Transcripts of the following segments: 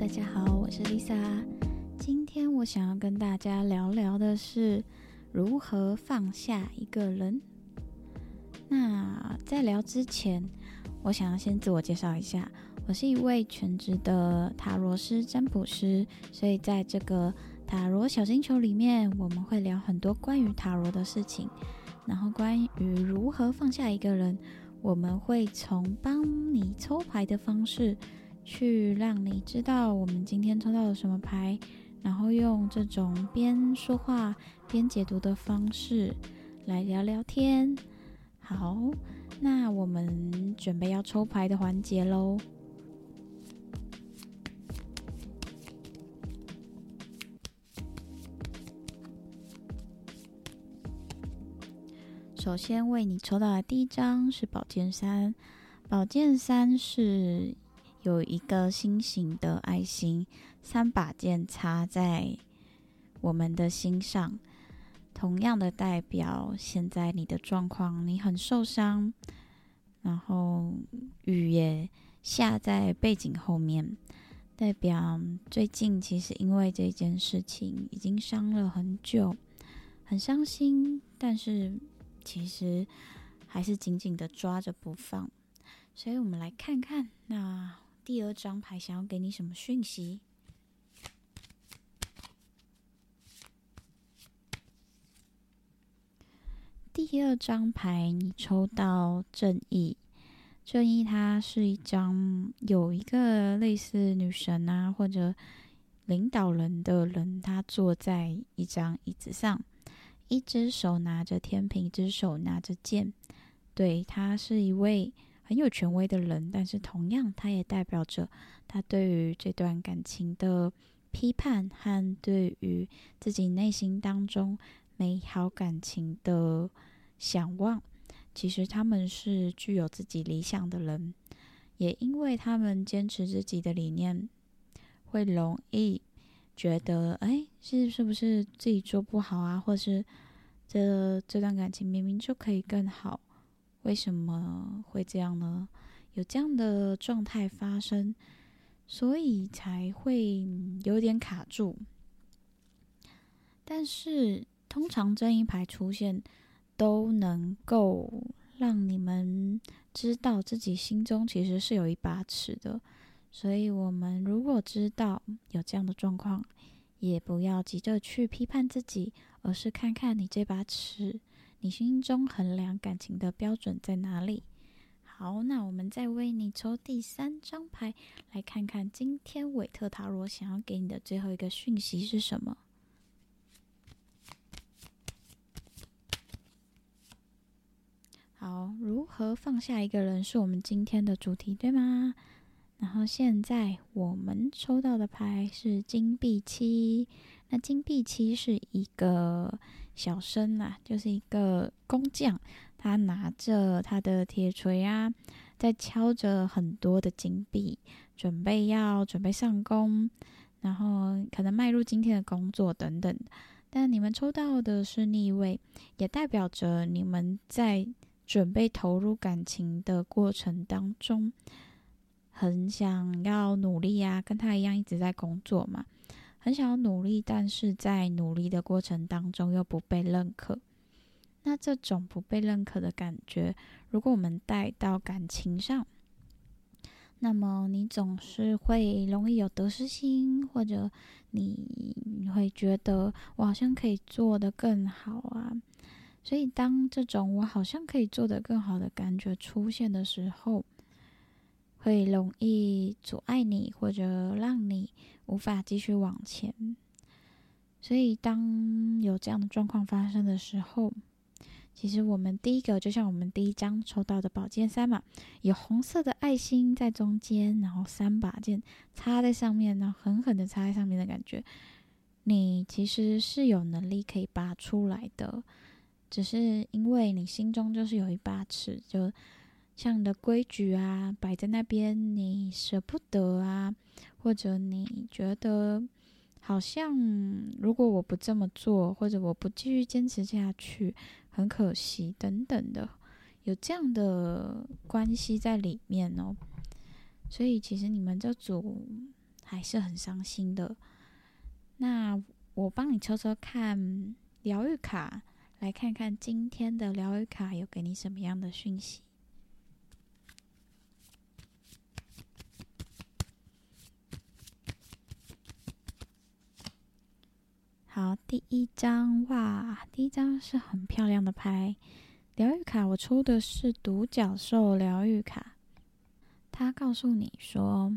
大家好，我是 Lisa。今天我想要跟大家聊聊的是如何放下一个人。那在聊之前，我想要先自我介绍一下，我是一位全职的塔罗师、占卜师，所以在这个塔罗小星球里面，我们会聊很多关于塔罗的事情，然后关于如何放下一个人，我们会从帮你抽牌的方式。去让你知道我们今天抽到了什么牌，然后用这种边说话边解读的方式来聊聊天。好，那我们准备要抽牌的环节喽。首先为你抽到的第一张是宝剑三，宝剑三是。有一个心形的爱心，三把剑插在我们的心上，同样的代表现在你的状况，你很受伤，然后雨也下在背景后面，代表最近其实因为这件事情已经伤了很久，很伤心，但是其实还是紧紧的抓着不放，所以我们来看看那。第二张牌想要给你什么讯息？第二张牌你抽到正义，正义它是一张有一个类似女神啊或者领导人的人，他坐在一张椅子上，一只手拿着天平，一只手拿着剑，对他是一位。很有权威的人，但是同样，他也代表着他对于这段感情的批判和对于自己内心当中美好感情的想望。其实他们是具有自己理想的人，也因为他们坚持自己的理念，会容易觉得，哎，是是不是自己做不好啊？或是这这段感情明明就可以更好。为什么会这样呢？有这样的状态发生，所以才会有点卡住。但是通常这一排出现，都能够让你们知道自己心中其实是有一把尺的。所以，我们如果知道有这样的状况，也不要急着去批判自己，而是看看你这把尺。你心中衡量感情的标准在哪里？好，那我们再为你抽第三张牌，来看看今天韦特塔罗想要给你的最后一个讯息是什么。好，如何放下一个人是我们今天的主题，对吗？然后现在我们抽到的牌是金币七，那金币七是一个小生啊，就是一个工匠，他拿着他的铁锤啊，在敲着很多的金币，准备要准备上工，然后可能迈入今天的工作等等。但你们抽到的是逆位，也代表着你们在准备投入感情的过程当中。很想要努力呀，跟他一样一直在工作嘛，很想要努力，但是在努力的过程当中又不被认可。那这种不被认可的感觉，如果我们带到感情上，那么你总是会容易有得失心，或者你会觉得我好像可以做得更好啊。所以当这种我好像可以做得更好的感觉出现的时候，会容易阻碍你，或者让你无法继续往前。所以，当有这样的状况发生的时候，其实我们第一个，就像我们第一张抽到的宝剑三嘛，有红色的爱心在中间，然后三把剑插在上面，然后狠狠的插在上面的感觉，你其实是有能力可以拔出来的，只是因为你心中就是有一把尺，就。像你的规矩啊，摆在那边，你舍不得啊，或者你觉得好像如果我不这么做，或者我不继续坚持下去，很可惜等等的，有这样的关系在里面哦。所以其实你们这组还是很伤心的。那我帮你抽抽看疗愈卡，来看看今天的疗愈卡有给你什么样的讯息。好，第一张哇，第一张是很漂亮的牌，疗愈卡。我抽的是独角兽疗愈卡，它告诉你说，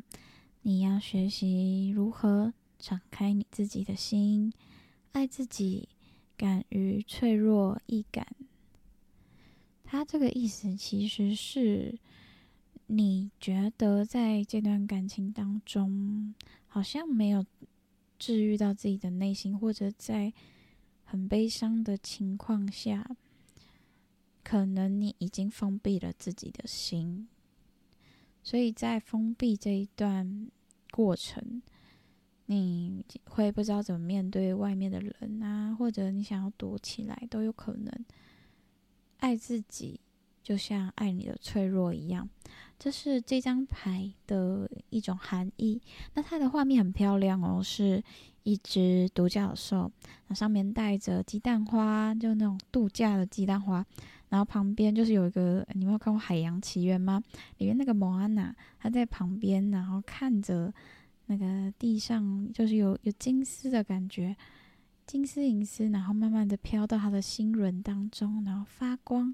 你要学习如何敞开你自己的心，爱自己，敢于脆弱易感。它这个意思其实是，你觉得在这段感情当中，好像没有。治愈到自己的内心，或者在很悲伤的情况下，可能你已经封闭了自己的心，所以在封闭这一段过程，你会不知道怎么面对外面的人啊，或者你想要躲起来都有可能。爱自己，就像爱你的脆弱一样。这是这张牌的一种含义。那它的画面很漂亮哦，是一只独角兽，那上面带着鸡蛋花，就那种度假的鸡蛋花。然后旁边就是有一个，你们有看过《海洋奇缘》吗？里面那个莫安娜，她在旁边，然后看着那个地上，就是有有金丝的感觉，金丝银丝，然后慢慢的飘到她的心轮当中，然后发光。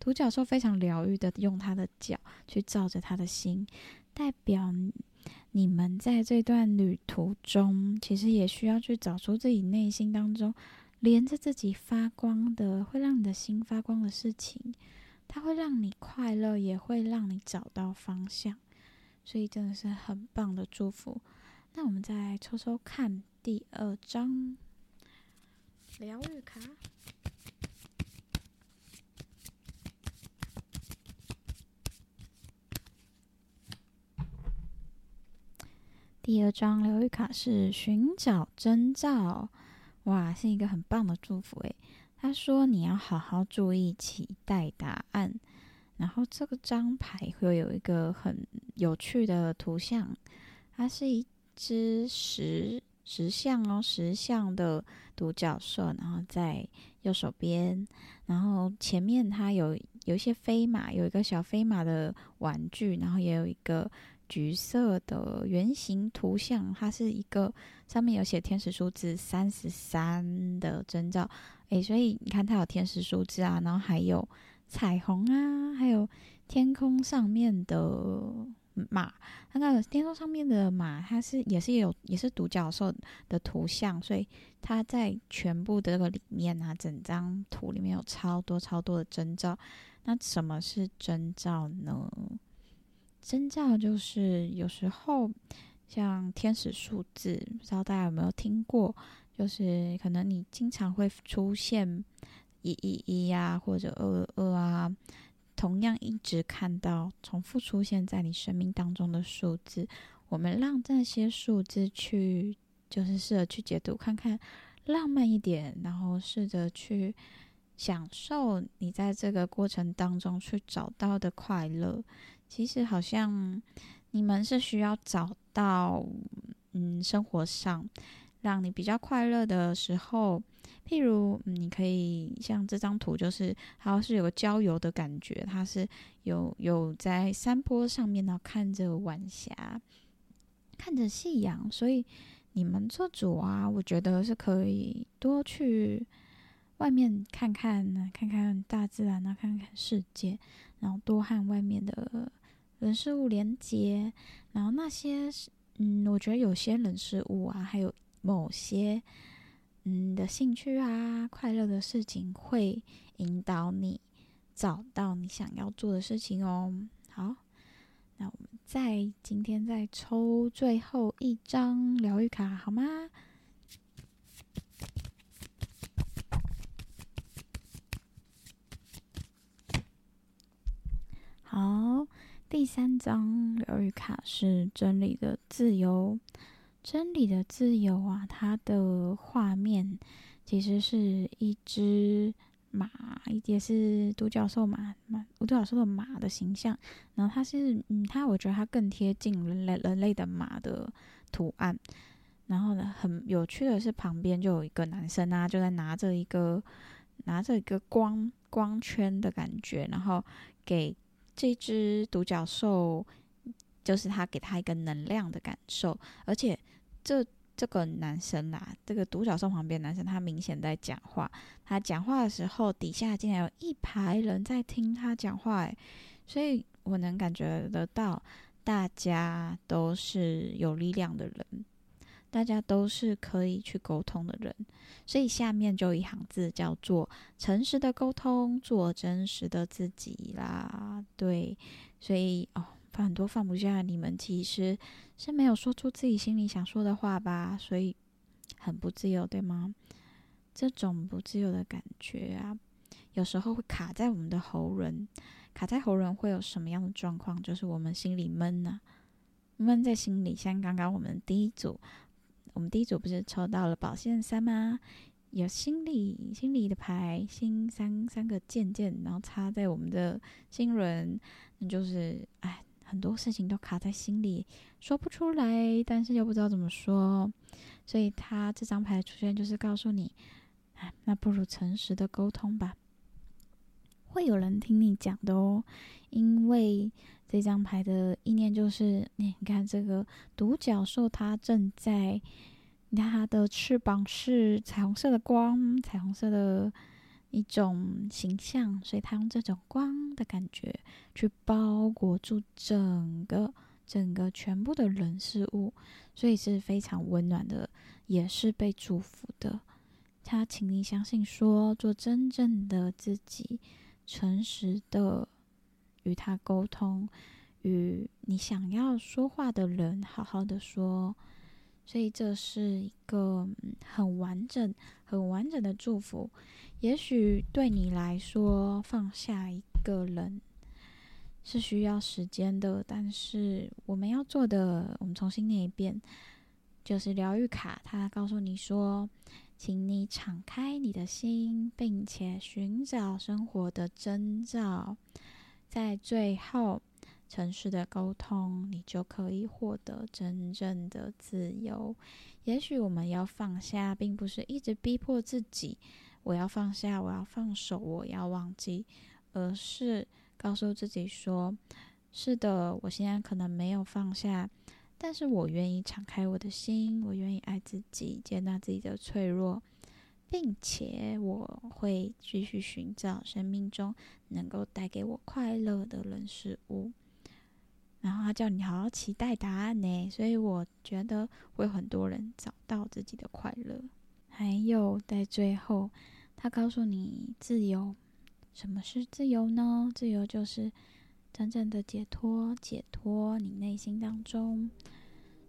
独角兽非常疗愈的，用它的脚去照着他的心，代表你们在这段旅途中，其实也需要去找出自己内心当中连着自己发光的，会让你的心发光的事情，它会让你快乐，也会让你找到方向，所以真的是很棒的祝福。那我们再来抽抽看第二张疗愈卡。第二张疗愈卡是寻找征兆，哇，是一个很棒的祝福诶。他说你要好好注意，期待答案。然后这个张牌会有一个很有趣的图像，它是一只石石像哦，石像的独角兽，然后在右手边，然后前面它有有一些飞马，有一个小飞马的玩具，然后也有一个。橘色的圆形图像，它是一个上面有写天使数字三十三的征兆，诶，所以你看它有天使数字啊，然后还有彩虹啊，还有天空上面的马，那个天空上面的马，它是也是有也是独角兽的图像，所以它在全部的这个里面啊，整张图里面有超多超多的征兆。那什么是征兆呢？征兆就是有时候像天使数字，不知道大家有没有听过？就是可能你经常会出现一一一呀，或者二二啊，同样一直看到重复出现在你生命当中的数字。我们让这些数字去，就是试着去解读看看，浪漫一点，然后试着去享受你在这个过程当中去找到的快乐。其实好像你们是需要找到，嗯，生活上让你比较快乐的时候，譬如你可以像这张图，就是好像是有个郊游的感觉，它是有有在山坡上面呢，看着晚霞，看着夕阳，所以你们做主啊，我觉得是可以多去外面看看呢，看看大自然啊，看看世界，然后多和外面的。人事物连接，然后那些嗯，我觉得有些人事物啊，还有某些嗯的兴趣啊，快乐的事情，会引导你找到你想要做的事情哦。好，那我们再今天再抽最后一张疗愈卡，好吗？好。第三张疗愈卡是真理的自由，真理的自由啊，它的画面其实是一只马，也是独角兽马马独角兽的马的形象。然后它是，嗯，它我觉得它更贴近人类人类的马的图案。然后呢，很有趣的是，旁边就有一个男生啊，就在拿着一个拿着一个光光圈的感觉，然后给这只独角兽，就是他给他一个能量的感受。而且这这个男生啊，这个独角兽旁边男生，他明显在讲话。他讲话的时候，底下竟然有一排人在听他讲话，哎，所以我能感觉得到，大家都是有力量的人。大家都是可以去沟通的人，所以下面就一行字叫做“诚实的沟通，做真实的自己”啦。对，所以哦，很多放不下你们其实是没有说出自己心里想说的话吧，所以很不自由，对吗？这种不自由的感觉啊，有时候会卡在我们的喉咙，卡在喉咙会有什么样的状况？就是我们心里闷呢，闷在心里。像刚刚我们第一组。我们第一组不是抽到了宝剑三吗？有心理心理的牌，心三三个剑剑，然后插在我们的心轮，那就是哎，很多事情都卡在心里，说不出来，但是又不知道怎么说，所以他这张牌出现就是告诉你，哎，那不如诚实的沟通吧，会有人听你讲的哦，因为。这张牌的意念就是，你看这个独角兽，它正在，你看它的翅膀是彩虹色的光，彩虹色的一种形象，所以它用这种光的感觉去包裹住整个、整个全部的人事物，所以是非常温暖的，也是被祝福的。他请你相信，说做真正的自己，诚实的。与他沟通，与你想要说话的人好好的说，所以这是一个很完整、很完整的祝福。也许对你来说，放下一个人是需要时间的，但是我们要做的，我们重新念一遍，就是疗愈卡，它告诉你说，请你敞开你的心，并且寻找生活的征兆。在最后，诚实的沟通，你就可以获得真正的自由。也许我们要放下，并不是一直逼迫自己，我要放下，我要放手，我要忘记，而是告诉自己说：是的，我现在可能没有放下，但是我愿意敞开我的心，我愿意爱自己，接纳自己的脆弱。并且我会继续寻找生命中能够带给我快乐的人事物，然后他叫你好好期待答案呢，所以我觉得会有很多人找到自己的快乐。还有在最后，他告诉你自由，什么是自由呢？自由就是真正的解脱，解脱你内心当中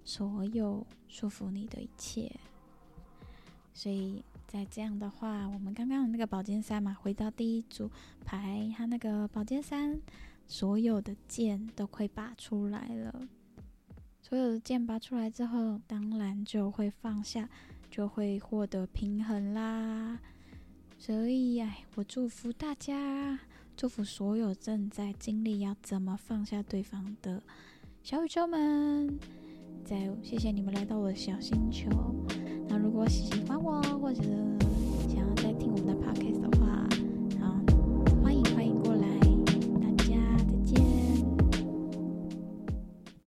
所有束缚你的一切，所以。在这样的话，我们刚刚的那个宝剑三嘛，回到第一组牌，它那个宝剑三，所有的剑都会拔出来了。所有的剑拔出来之后，当然就会放下，就会获得平衡啦。所以，哎，我祝福大家，祝福所有正在经历要怎么放下对方的小宇宙们。再谢谢你们来到我的小星球。那如果喜欢我，或者想要再听我们的 podcast，